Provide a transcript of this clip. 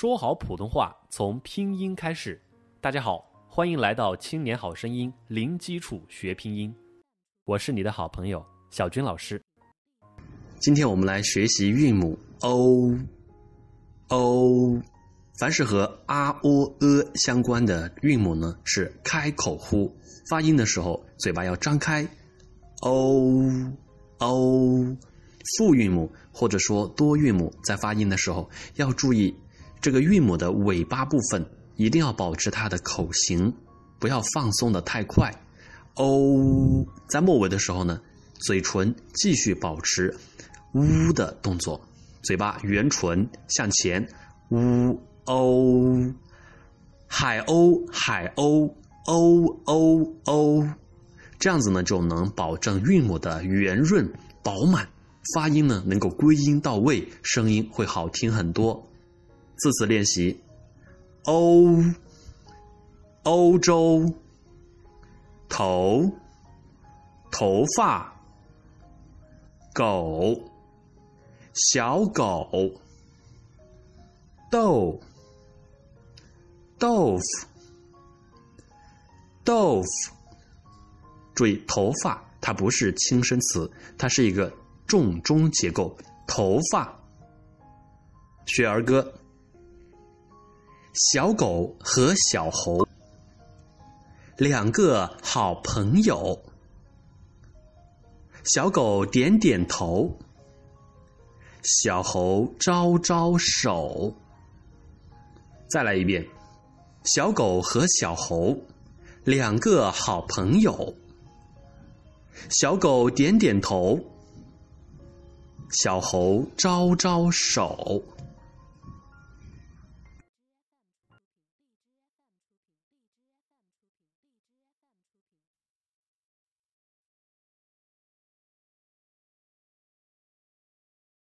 说好普通话从拼音开始。大家好，欢迎来到《青年好声音》，零基础学拼音。我是你的好朋友小军老师。今天我们来学习韵母 o o。凡是和 a o e 相关的韵母呢，是开口呼，发音的时候嘴巴要张开。o o。复韵母或者说多韵母在发音的时候要注意，这个韵母的尾巴部分一定要保持它的口型，不要放松的太快。o 在末尾的时候呢，嘴唇继续保持呜的动作，嘴巴圆唇向前，呜哦，海鸥海鸥哦哦哦，这样子呢就能保证韵母的圆润饱满。发音呢能够归音到位，声音会好听很多。字词练习：欧、欧洲、头、头发、狗、小狗、豆、豆腐、豆腐。注意，头发它不是轻声词，它是一个。重中结构，头发。学儿歌。小狗和小猴，两个好朋友。小狗点点头，小猴招招手。再来一遍。小狗和小猴，两个好朋友。小狗点点头。小猴招招手。